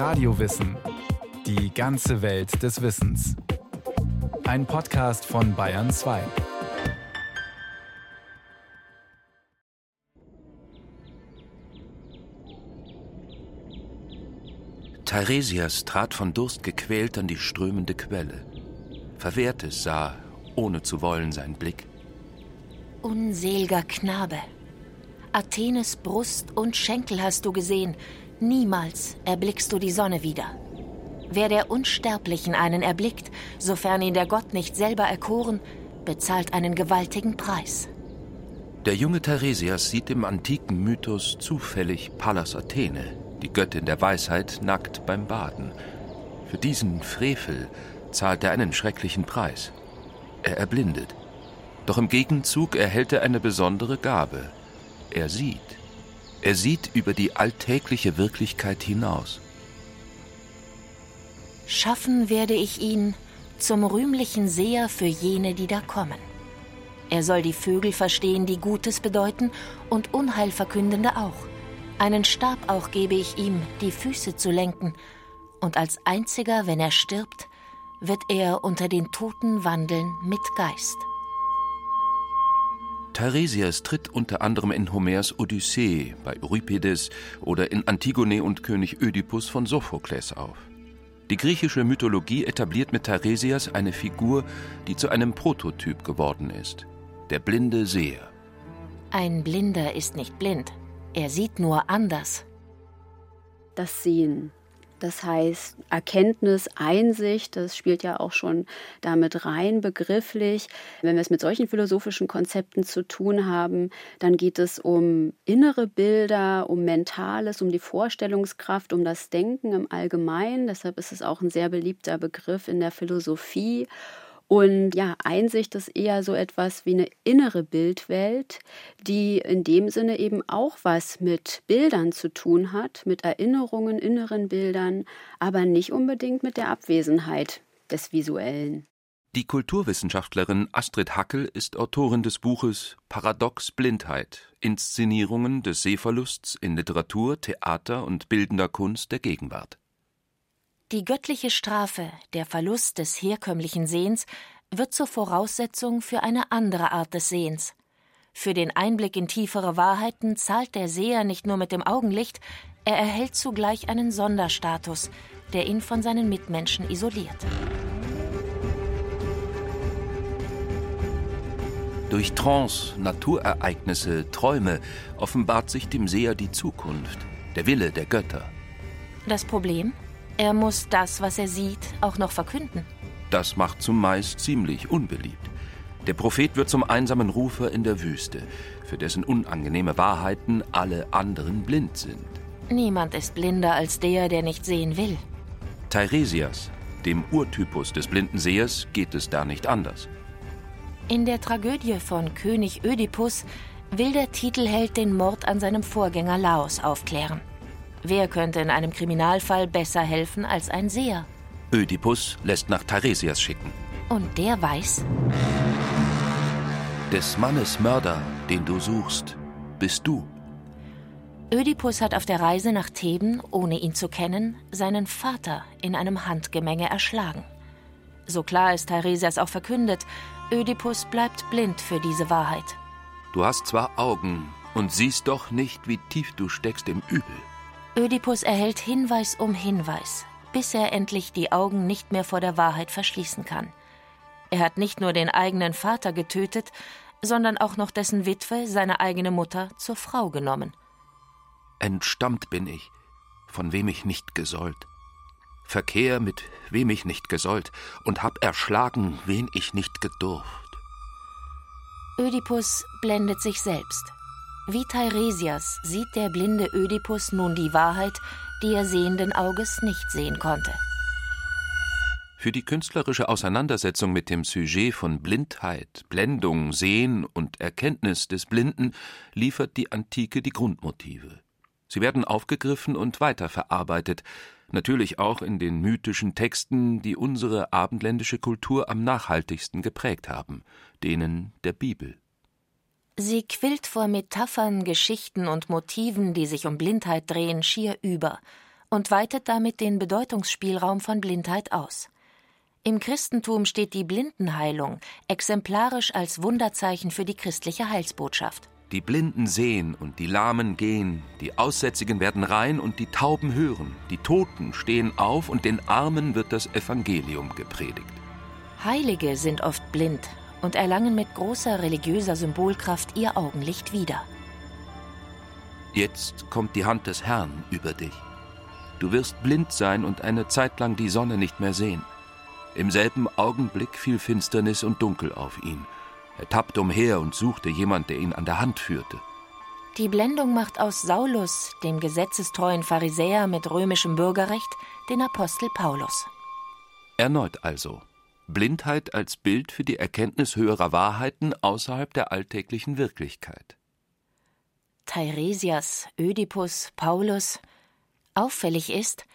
Radiowissen. Die ganze Welt des Wissens. Ein Podcast von Bayern 2. Teiresias trat von Durst gequält an die strömende Quelle. Verwehrtes sah, ohne zu wollen, sein Blick. Unselger Knabe, Athenes Brust und Schenkel hast du gesehen, niemals erblickst du die Sonne wieder. Wer der Unsterblichen einen erblickt, sofern ihn der Gott nicht selber erkoren, bezahlt einen gewaltigen Preis. Der junge Theresias sieht im antiken Mythos zufällig Pallas Athene, die Göttin der Weisheit, nackt beim Baden. Für diesen Frevel zahlt er einen schrecklichen Preis. Er erblindet. Doch im Gegenzug erhält er eine besondere Gabe, er sieht. Er sieht über die alltägliche Wirklichkeit hinaus. Schaffen werde ich ihn zum rühmlichen Seher für jene, die da kommen. Er soll die Vögel verstehen, die Gutes bedeuten und Unheil verkündende auch. Einen Stab auch gebe ich ihm, die Füße zu lenken, und als einziger, wenn er stirbt, wird er unter den Toten wandeln mit Geist. Teiresias tritt unter anderem in Homers Odyssee, bei Euripides oder in Antigone und König Ödipus von Sophokles auf. Die griechische Mythologie etabliert mit Teiresias eine Figur, die zu einem Prototyp geworden ist: der blinde Seher. Ein Blinder ist nicht blind, er sieht nur anders. Das Sehen, das heißt, Erkenntnis, Einsicht, das spielt ja auch schon damit rein, begrifflich. Wenn wir es mit solchen philosophischen Konzepten zu tun haben, dann geht es um innere Bilder, um Mentales, um die Vorstellungskraft, um das Denken im Allgemeinen. Deshalb ist es auch ein sehr beliebter Begriff in der Philosophie. Und ja, Einsicht ist eher so etwas wie eine innere Bildwelt, die in dem Sinne eben auch was mit Bildern zu tun hat, mit Erinnerungen, inneren Bildern, aber nicht unbedingt mit der Abwesenheit des Visuellen. Die Kulturwissenschaftlerin Astrid Hackel ist Autorin des Buches Paradox Blindheit Inszenierungen des Sehverlusts in Literatur, Theater und bildender Kunst der Gegenwart. Die göttliche Strafe, der Verlust des herkömmlichen Sehens, wird zur Voraussetzung für eine andere Art des Sehens. Für den Einblick in tiefere Wahrheiten zahlt der Seher nicht nur mit dem Augenlicht, er erhält zugleich einen Sonderstatus, der ihn von seinen Mitmenschen isoliert. Durch Trance, Naturereignisse, Träume offenbart sich dem Seher die Zukunft, der Wille der Götter. Das Problem? Er muss das, was er sieht, auch noch verkünden. Das macht zumeist ziemlich unbeliebt. Der Prophet wird zum einsamen Rufer in der Wüste, für dessen unangenehme Wahrheiten alle anderen blind sind. Niemand ist blinder als der, der nicht sehen will. Teiresias, dem Urtypus des blinden Sehers, geht es da nicht anders. In der Tragödie von König Ödipus will der Titelheld den Mord an seinem Vorgänger Laos aufklären. Wer könnte in einem Kriminalfall besser helfen als ein Seher? Ödipus lässt nach Teiresias schicken. Und der weiß? Des Mannes Mörder, den du suchst, bist du. Ödipus hat auf der Reise nach Theben, ohne ihn zu kennen, seinen Vater in einem Handgemenge erschlagen. So klar ist Teiresias auch verkündet, Ödipus bleibt blind für diese Wahrheit. Du hast zwar Augen und siehst doch nicht, wie tief du steckst im Übel. Ödipus erhält Hinweis um Hinweis, bis er endlich die Augen nicht mehr vor der Wahrheit verschließen kann. Er hat nicht nur den eigenen Vater getötet, sondern auch noch dessen Witwe, seine eigene Mutter, zur Frau genommen. Entstammt bin ich, von wem ich nicht gesollt. Verkehr mit wem ich nicht gesollt und hab erschlagen, wen ich nicht gedurft. Ödipus blendet sich selbst. Wie Teiresias sieht der blinde Ödipus nun die Wahrheit, die er sehenden Auges nicht sehen konnte. Für die künstlerische Auseinandersetzung mit dem Sujet von Blindheit, Blendung, Sehen und Erkenntnis des Blinden liefert die Antike die Grundmotive. Sie werden aufgegriffen und weiterverarbeitet, natürlich auch in den mythischen Texten, die unsere abendländische Kultur am nachhaltigsten geprägt haben, denen der Bibel. Sie quillt vor Metaphern, Geschichten und Motiven, die sich um Blindheit drehen, schier über und weitet damit den Bedeutungsspielraum von Blindheit aus. Im Christentum steht die Blindenheilung exemplarisch als Wunderzeichen für die christliche Heilsbotschaft. Die Blinden sehen und die Lahmen gehen, die Aussätzigen werden rein und die Tauben hören, die Toten stehen auf und den Armen wird das Evangelium gepredigt. Heilige sind oft blind und erlangen mit großer religiöser Symbolkraft ihr Augenlicht wieder. Jetzt kommt die Hand des Herrn über dich. Du wirst blind sein und eine Zeit lang die Sonne nicht mehr sehen. Im selben Augenblick fiel Finsternis und Dunkel auf ihn. Er tappte umher und suchte jemand, der ihn an der Hand führte. Die Blendung macht aus Saulus, dem gesetzestreuen Pharisäer mit römischem Bürgerrecht, den Apostel Paulus. Erneut also. Blindheit als Bild für die Erkenntnis höherer Wahrheiten außerhalb der alltäglichen Wirklichkeit. Teiresias, Ödipus, Paulus. Auffällig ist,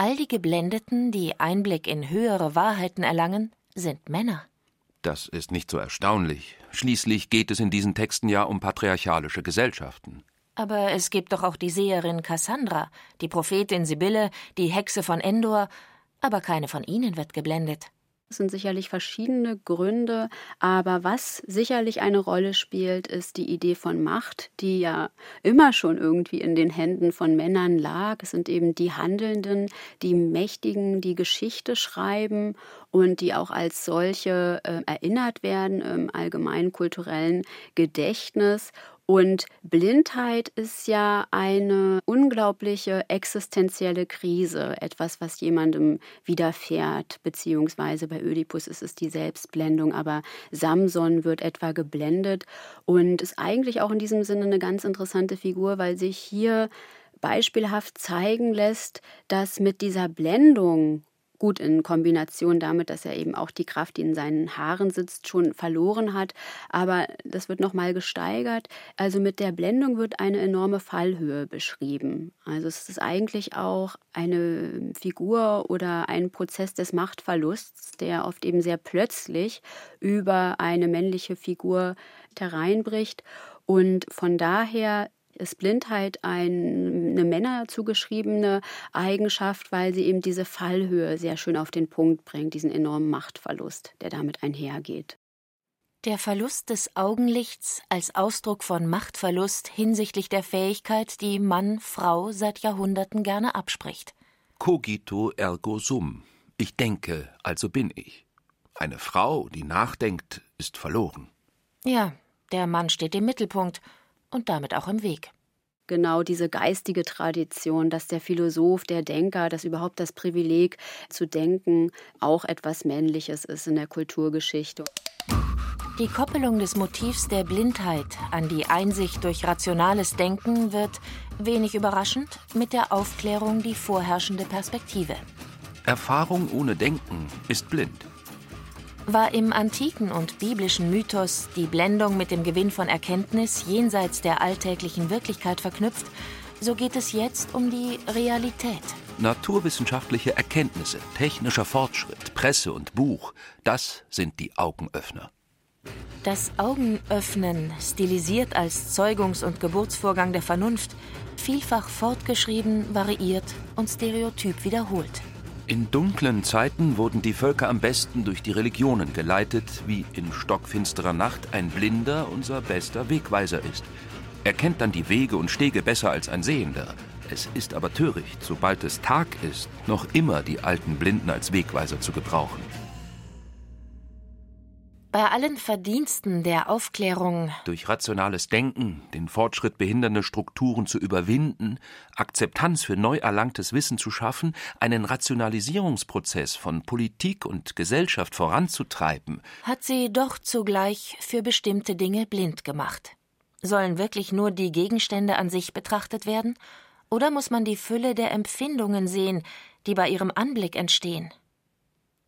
All die Geblendeten, die Einblick in höhere Wahrheiten erlangen, sind Männer. Das ist nicht so erstaunlich. Schließlich geht es in diesen Texten ja um patriarchalische Gesellschaften. Aber es gibt doch auch die Seherin Cassandra, die Prophetin Sibylle, die Hexe von Endor, aber keine von ihnen wird geblendet. Es sind sicherlich verschiedene Gründe, aber was sicherlich eine Rolle spielt, ist die Idee von Macht, die ja immer schon irgendwie in den Händen von Männern lag. Es sind eben die Handelnden, die Mächtigen, die Geschichte schreiben und die auch als solche äh, erinnert werden im allgemeinen kulturellen Gedächtnis. Und Blindheit ist ja eine unglaubliche existenzielle Krise, etwas, was jemandem widerfährt, beziehungsweise bei Ödipus ist es die Selbstblendung, aber Samson wird etwa geblendet und ist eigentlich auch in diesem Sinne eine ganz interessante Figur, weil sich hier beispielhaft zeigen lässt, dass mit dieser Blendung Gut, in Kombination damit, dass er eben auch die Kraft, die in seinen Haaren sitzt, schon verloren hat. Aber das wird nochmal gesteigert. Also mit der Blendung wird eine enorme Fallhöhe beschrieben. Also es ist eigentlich auch eine Figur oder ein Prozess des Machtverlusts, der oft eben sehr plötzlich über eine männliche Figur hereinbricht. Und von daher ist Blindheit eine Männer zugeschriebene Eigenschaft, weil sie eben diese Fallhöhe sehr schön auf den Punkt bringt, diesen enormen Machtverlust, der damit einhergeht. Der Verlust des Augenlichts als Ausdruck von Machtverlust hinsichtlich der Fähigkeit, die Mann Frau seit Jahrhunderten gerne abspricht. Cogito ergo sum. Ich denke, also bin ich. Eine Frau, die nachdenkt, ist verloren. Ja, der Mann steht im Mittelpunkt und damit auch im Weg genau diese geistige Tradition, dass der Philosoph, der Denker, dass überhaupt das Privileg zu denken auch etwas Männliches ist in der Kulturgeschichte. Die Koppelung des Motivs der Blindheit an die Einsicht durch rationales Denken wird, wenig überraschend, mit der Aufklärung die vorherrschende Perspektive. Erfahrung ohne Denken ist blind. War im antiken und biblischen Mythos die Blendung mit dem Gewinn von Erkenntnis jenseits der alltäglichen Wirklichkeit verknüpft, so geht es jetzt um die Realität. Naturwissenschaftliche Erkenntnisse, technischer Fortschritt, Presse und Buch, das sind die Augenöffner. Das Augenöffnen, stilisiert als Zeugungs- und Geburtsvorgang der Vernunft, vielfach fortgeschrieben, variiert und stereotyp wiederholt. In dunklen Zeiten wurden die Völker am besten durch die Religionen geleitet, wie in stockfinsterer Nacht ein Blinder unser bester Wegweiser ist. Er kennt dann die Wege und Stege besser als ein Sehender. Es ist aber töricht, sobald es Tag ist, noch immer die alten Blinden als Wegweiser zu gebrauchen. Bei allen Verdiensten der Aufklärung durch rationales Denken, den Fortschritt behindernde Strukturen zu überwinden, Akzeptanz für neu erlangtes Wissen zu schaffen, einen Rationalisierungsprozess von Politik und Gesellschaft voranzutreiben, hat sie doch zugleich für bestimmte Dinge blind gemacht. Sollen wirklich nur die Gegenstände an sich betrachtet werden? Oder muss man die Fülle der Empfindungen sehen, die bei ihrem Anblick entstehen?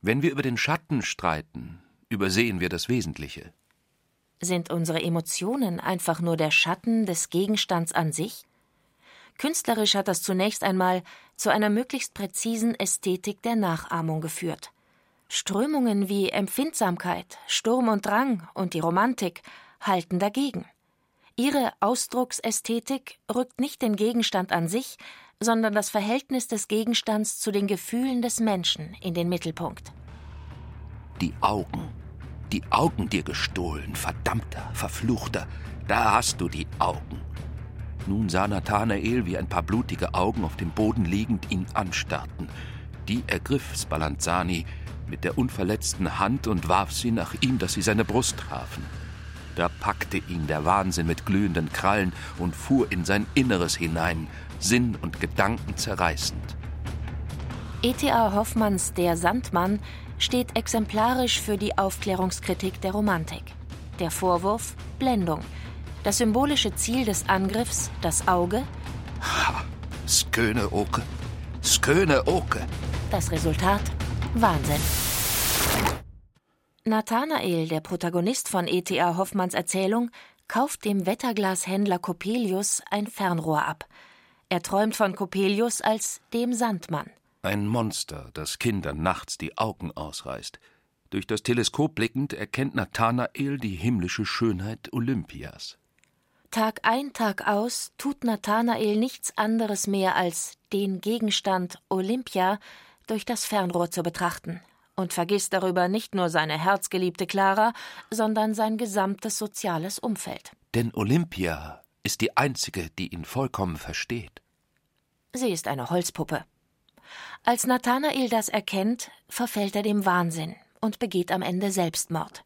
Wenn wir über den Schatten streiten, übersehen wir das Wesentliche. Sind unsere Emotionen einfach nur der Schatten des Gegenstands an sich? Künstlerisch hat das zunächst einmal zu einer möglichst präzisen Ästhetik der Nachahmung geführt. Strömungen wie Empfindsamkeit, Sturm und Drang und die Romantik halten dagegen. Ihre Ausdrucksästhetik rückt nicht den Gegenstand an sich, sondern das Verhältnis des Gegenstands zu den Gefühlen des Menschen in den Mittelpunkt. Die Augen. Die Augen dir gestohlen, verdammter, verfluchter. Da hast du die Augen. Nun sah Nathanael, wie ein paar blutige Augen auf dem Boden liegend ihn anstarrten. Die ergriff Spallanzani mit der unverletzten Hand und warf sie nach ihm, dass sie seine Brust trafen. Da packte ihn der Wahnsinn mit glühenden Krallen und fuhr in sein Inneres hinein, Sinn und Gedanken zerreißend. E.T.A. Hoffmanns Der Sandmann steht exemplarisch für die Aufklärungskritik der Romantik. Der Vorwurf Blendung. Das symbolische Ziel des Angriffs, das Auge. Ha, Sköne Oke. Sköne Oke. Das Resultat Wahnsinn. Nathanael, der Protagonist von E.T.A. Hoffmanns Erzählung, kauft dem Wetterglashändler Coppelius ein Fernrohr ab. Er träumt von Coppelius als dem Sandmann. Ein Monster, das Kindern nachts die Augen ausreißt. Durch das Teleskop blickend erkennt Nathanael die himmlische Schönheit Olympias. Tag ein, Tag aus tut Nathanael nichts anderes mehr als den Gegenstand Olympia durch das Fernrohr zu betrachten und vergisst darüber nicht nur seine herzgeliebte Clara, sondern sein gesamtes soziales Umfeld. Denn Olympia ist die einzige, die ihn vollkommen versteht. Sie ist eine Holzpuppe. Als Nathanael das erkennt, verfällt er dem Wahnsinn und begeht am Ende Selbstmord.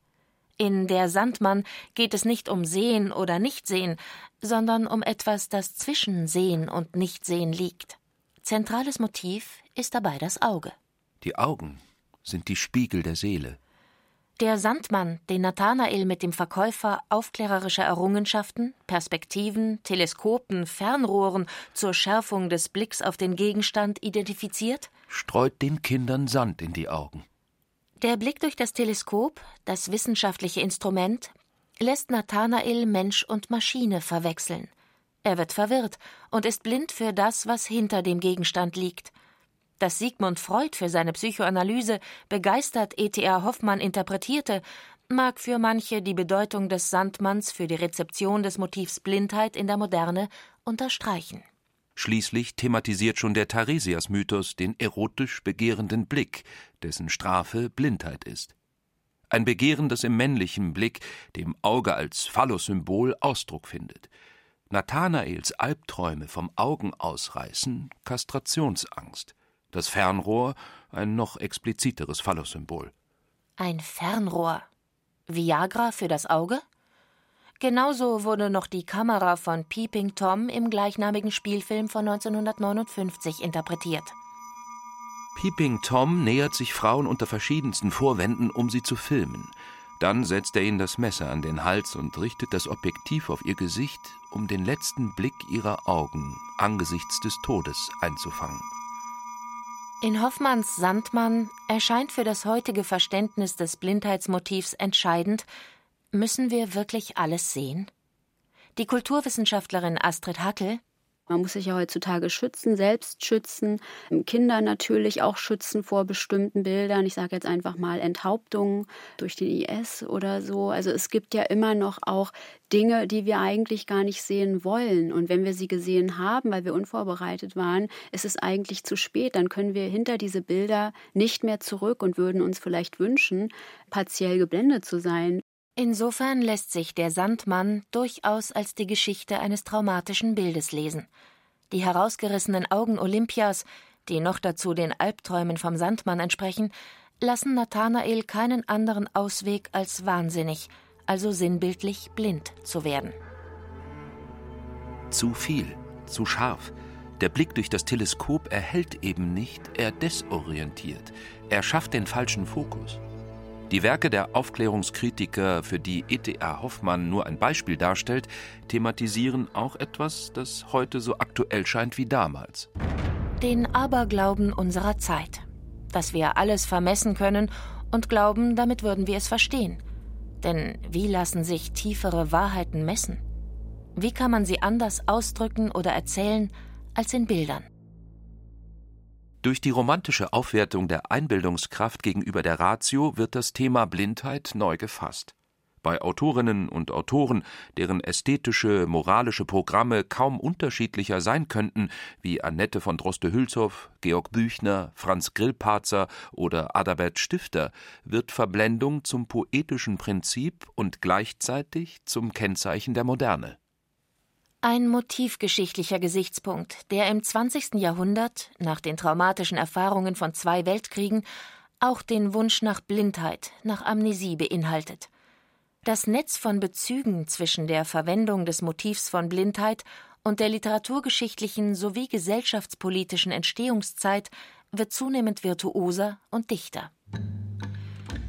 In Der Sandmann geht es nicht um Sehen oder Nichtsehen, sondern um etwas, das zwischen Sehen und Nichtsehen liegt. Zentrales Motiv ist dabei das Auge. Die Augen sind die Spiegel der Seele. Der Sandmann, den Nathanael mit dem Verkäufer aufklärerischer Errungenschaften, Perspektiven, Teleskopen, Fernrohren zur Schärfung des Blicks auf den Gegenstand identifiziert, streut den Kindern Sand in die Augen. Der Blick durch das Teleskop, das wissenschaftliche Instrument, lässt Nathanael Mensch und Maschine verwechseln. Er wird verwirrt und ist blind für das, was hinter dem Gegenstand liegt – dass Sigmund Freud für seine Psychoanalyse begeistert E.T.A. Hoffmann interpretierte, mag für manche die Bedeutung des Sandmanns für die Rezeption des Motivs Blindheit in der Moderne unterstreichen. Schließlich thematisiert schon der Tharesias-Mythos den erotisch begehrenden Blick, dessen Strafe Blindheit ist. Ein Begehren, das im männlichen Blick, dem Auge als Phallus-Symbol, Ausdruck findet. Nathanaels Albträume vom Augen ausreißen, Kastrationsangst das Fernrohr ein noch expliziteres Phallus-Symbol. Ein Fernrohr. Viagra für das Auge? Genauso wurde noch die Kamera von Peeping Tom im gleichnamigen Spielfilm von 1959 interpretiert. Peeping Tom nähert sich Frauen unter verschiedensten Vorwänden, um sie zu filmen. Dann setzt er ihnen das Messer an den Hals und richtet das Objektiv auf ihr Gesicht, um den letzten Blick ihrer Augen angesichts des Todes einzufangen. In Hoffmanns Sandmann erscheint für das heutige Verständnis des Blindheitsmotivs entscheidend, müssen wir wirklich alles sehen? Die Kulturwissenschaftlerin Astrid Hackel man muss sich ja heutzutage schützen, selbst schützen, Kinder natürlich auch schützen vor bestimmten Bildern. Ich sage jetzt einfach mal Enthauptungen durch den IS oder so. Also es gibt ja immer noch auch Dinge, die wir eigentlich gar nicht sehen wollen. Und wenn wir sie gesehen haben, weil wir unvorbereitet waren, ist es eigentlich zu spät. Dann können wir hinter diese Bilder nicht mehr zurück und würden uns vielleicht wünschen, partiell geblendet zu sein. Insofern lässt sich der Sandmann durchaus als die Geschichte eines traumatischen Bildes lesen. Die herausgerissenen Augen Olympias, die noch dazu den Albträumen vom Sandmann entsprechen, lassen Nathanael keinen anderen Ausweg als wahnsinnig, also sinnbildlich blind zu werden. Zu viel, zu scharf. Der Blick durch das Teleskop erhält eben nicht, er desorientiert. Er schafft den falschen Fokus. Die Werke der Aufklärungskritiker, für die E.T.A. Hoffmann nur ein Beispiel darstellt, thematisieren auch etwas, das heute so aktuell scheint wie damals. Den Aberglauben unserer Zeit. Dass wir alles vermessen können und glauben, damit würden wir es verstehen. Denn wie lassen sich tiefere Wahrheiten messen? Wie kann man sie anders ausdrücken oder erzählen als in Bildern? Durch die romantische Aufwertung der Einbildungskraft gegenüber der Ratio wird das Thema Blindheit neu gefasst. Bei Autorinnen und Autoren, deren ästhetische, moralische Programme kaum unterschiedlicher sein könnten, wie Annette von Droste-Hülshoff, Georg Büchner, Franz Grillparzer oder Adalbert Stifter, wird Verblendung zum poetischen Prinzip und gleichzeitig zum Kennzeichen der Moderne. Ein motivgeschichtlicher Gesichtspunkt, der im 20. Jahrhundert, nach den traumatischen Erfahrungen von zwei Weltkriegen, auch den Wunsch nach Blindheit, nach Amnesie beinhaltet. Das Netz von Bezügen zwischen der Verwendung des Motivs von Blindheit und der literaturgeschichtlichen sowie gesellschaftspolitischen Entstehungszeit wird zunehmend virtuoser und dichter.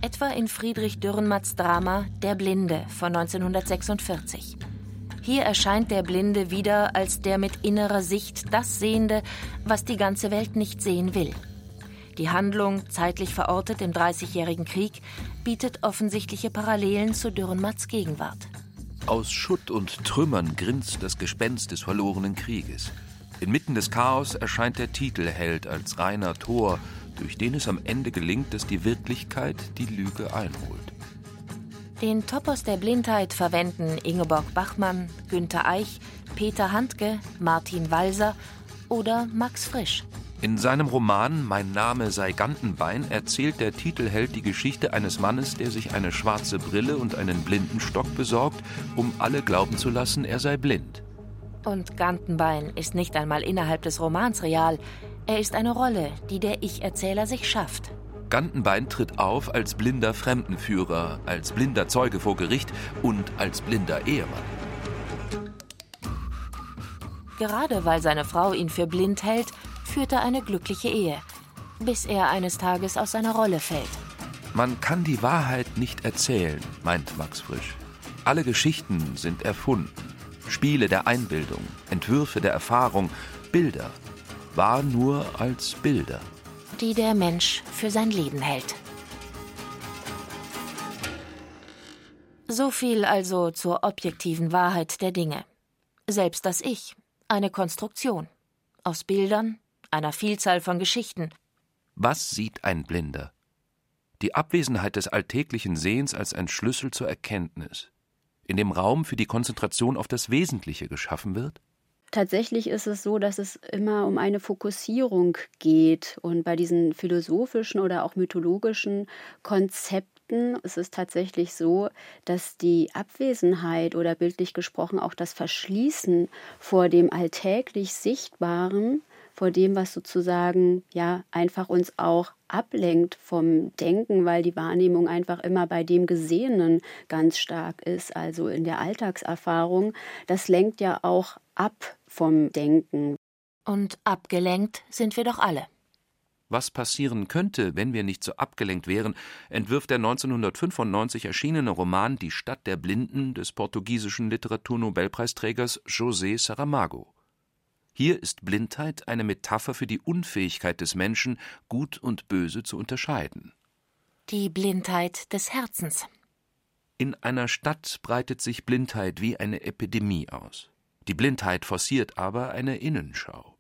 Etwa in Friedrich Dürrenmatts Drama Der Blinde von 1946. Hier erscheint der Blinde wieder als der mit innerer Sicht das Sehende, was die ganze Welt nicht sehen will. Die Handlung, zeitlich verortet im Dreißigjährigen Krieg, bietet offensichtliche Parallelen zu Dürrenmatts Gegenwart. Aus Schutt und Trümmern grinst das Gespenst des verlorenen Krieges. Inmitten des Chaos erscheint der Titelheld als reiner Tor, durch den es am Ende gelingt, dass die Wirklichkeit die Lüge einholt. Den Topos der Blindheit verwenden Ingeborg Bachmann, Günter Eich, Peter Handke, Martin Walser oder Max Frisch. In seinem Roman Mein Name sei Gantenbein erzählt der Titelheld die Geschichte eines Mannes, der sich eine schwarze Brille und einen Blindenstock besorgt, um alle glauben zu lassen, er sei blind. Und Gantenbein ist nicht einmal innerhalb des Romans real. Er ist eine Rolle, die der Ich-Erzähler sich schafft. Gantenbein tritt auf als blinder Fremdenführer, als blinder Zeuge vor Gericht und als blinder Ehemann. Gerade weil seine Frau ihn für blind hält, führte eine glückliche Ehe, bis er eines Tages aus seiner Rolle fällt. Man kann die Wahrheit nicht erzählen, meint Max Frisch. Alle Geschichten sind erfunden. Spiele der Einbildung, Entwürfe der Erfahrung, Bilder. War nur als Bilder. Die der Mensch für sein Leben hält. So viel also zur objektiven Wahrheit der Dinge. Selbst das Ich, eine Konstruktion. Aus Bildern, einer Vielzahl von Geschichten. Was sieht ein Blinder? Die Abwesenheit des alltäglichen Sehens als ein Schlüssel zur Erkenntnis, in dem Raum für die Konzentration auf das Wesentliche geschaffen wird? Tatsächlich ist es so, dass es immer um eine Fokussierung geht. Und bei diesen philosophischen oder auch mythologischen Konzepten ist es tatsächlich so, dass die Abwesenheit oder bildlich gesprochen auch das Verschließen vor dem alltäglich Sichtbaren vor dem, was sozusagen ja einfach uns auch ablenkt vom Denken, weil die Wahrnehmung einfach immer bei dem Gesehenen ganz stark ist, also in der Alltagserfahrung. Das lenkt ja auch ab vom Denken. Und abgelenkt sind wir doch alle. Was passieren könnte, wenn wir nicht so abgelenkt wären, entwirft der 1995 erschienene Roman Die Stadt der Blinden des portugiesischen Literaturnobelpreisträgers José Saramago. Hier ist Blindheit eine Metapher für die Unfähigkeit des Menschen, Gut und Böse zu unterscheiden. Die Blindheit des Herzens. In einer Stadt breitet sich Blindheit wie eine Epidemie aus. Die Blindheit forciert aber eine Innenschau.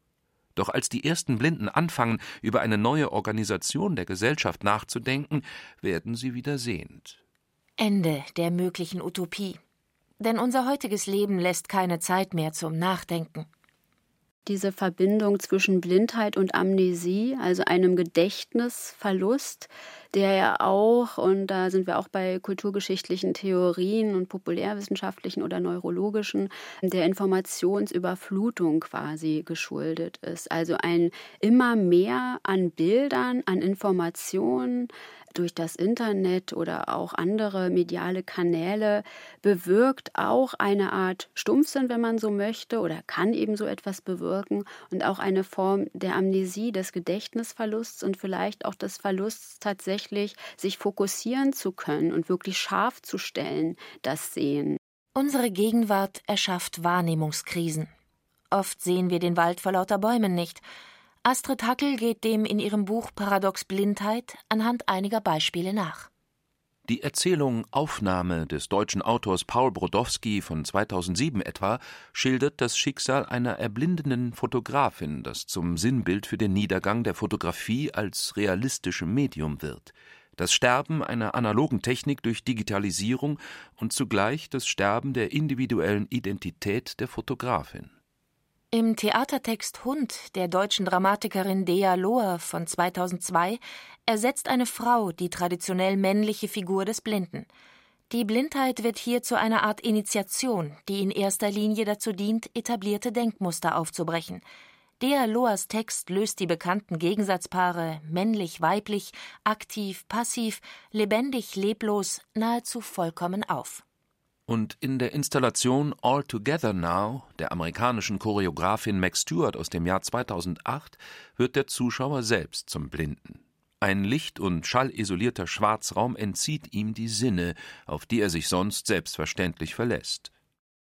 Doch als die ersten Blinden anfangen, über eine neue Organisation der Gesellschaft nachzudenken, werden sie wieder sehend. Ende der möglichen Utopie. Denn unser heutiges Leben lässt keine Zeit mehr zum Nachdenken diese Verbindung zwischen Blindheit und Amnesie, also einem Gedächtnisverlust, der ja auch, und da sind wir auch bei kulturgeschichtlichen Theorien und populärwissenschaftlichen oder neurologischen, der Informationsüberflutung quasi geschuldet ist. Also ein immer mehr an Bildern, an Informationen, durch das Internet oder auch andere mediale Kanäle bewirkt auch eine Art Stumpfsinn, wenn man so möchte, oder kann eben so etwas bewirken und auch eine Form der Amnesie, des Gedächtnisverlusts und vielleicht auch des Verlusts tatsächlich, sich fokussieren zu können und wirklich scharf zu stellen, das Sehen. Unsere Gegenwart erschafft Wahrnehmungskrisen. Oft sehen wir den Wald vor lauter Bäumen nicht, Astrid Hackel geht dem in ihrem Buch Paradox Blindheit anhand einiger Beispiele nach. Die Erzählung Aufnahme des deutschen Autors Paul Brodowski von 2007 etwa schildert das Schicksal einer erblindenden Fotografin, das zum Sinnbild für den Niedergang der Fotografie als realistischem Medium wird. das Sterben einer analogen Technik durch Digitalisierung und zugleich das Sterben der individuellen Identität der Fotografin. Im Theatertext Hund der deutschen Dramatikerin Dea Lohr von 2002 ersetzt eine Frau die traditionell männliche Figur des Blinden. Die Blindheit wird hier zu einer Art Initiation, die in erster Linie dazu dient, etablierte Denkmuster aufzubrechen. Dea Loas Text löst die bekannten Gegensatzpaare männlich-weiblich, aktiv, passiv, lebendig, leblos nahezu vollkommen auf. Und in der Installation All Together Now der amerikanischen Choreografin Max Stewart aus dem Jahr 2008 wird der Zuschauer selbst zum Blinden. Ein licht- und schallisolierter Schwarzraum entzieht ihm die Sinne, auf die er sich sonst selbstverständlich verlässt.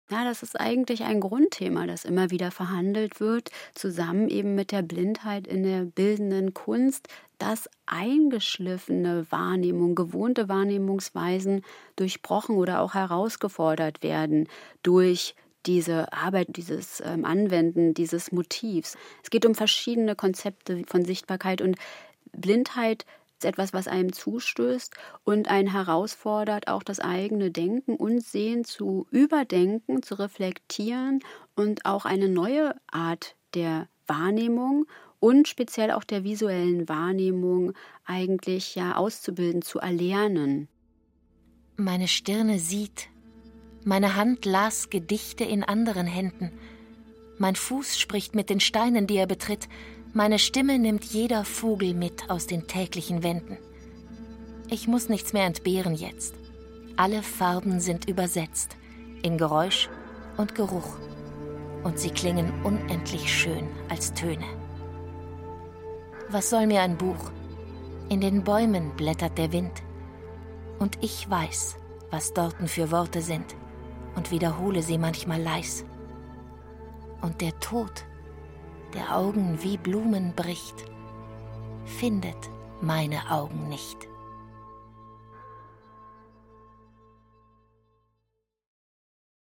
Ja, das ist eigentlich ein Grundthema, das immer wieder verhandelt wird, zusammen eben mit der Blindheit in der bildenden Kunst, dass eingeschliffene Wahrnehmung, gewohnte Wahrnehmungsweisen durchbrochen oder auch herausgefordert werden durch diese Arbeit, dieses ähm, Anwenden dieses Motivs. Es geht um verschiedene Konzepte von Sichtbarkeit und Blindheit ist etwas, was einem zustößt und einen herausfordert, auch das eigene Denken und Sehen zu überdenken, zu reflektieren und auch eine neue Art der Wahrnehmung und speziell auch der visuellen Wahrnehmung eigentlich ja auszubilden, zu erlernen. Meine Stirne sieht, meine Hand las Gedichte in anderen Händen, mein Fuß spricht mit den Steinen, die er betritt, meine Stimme nimmt jeder Vogel mit aus den täglichen Wänden. Ich muss nichts mehr entbehren jetzt. Alle Farben sind übersetzt in Geräusch und Geruch. Und sie klingen unendlich schön als Töne. Was soll mir ein Buch? In den Bäumen blättert der Wind. Und ich weiß, was dorten für Worte sind und wiederhole sie manchmal leis. Und der Tod der Augen wie Blumen bricht, findet meine Augen nicht.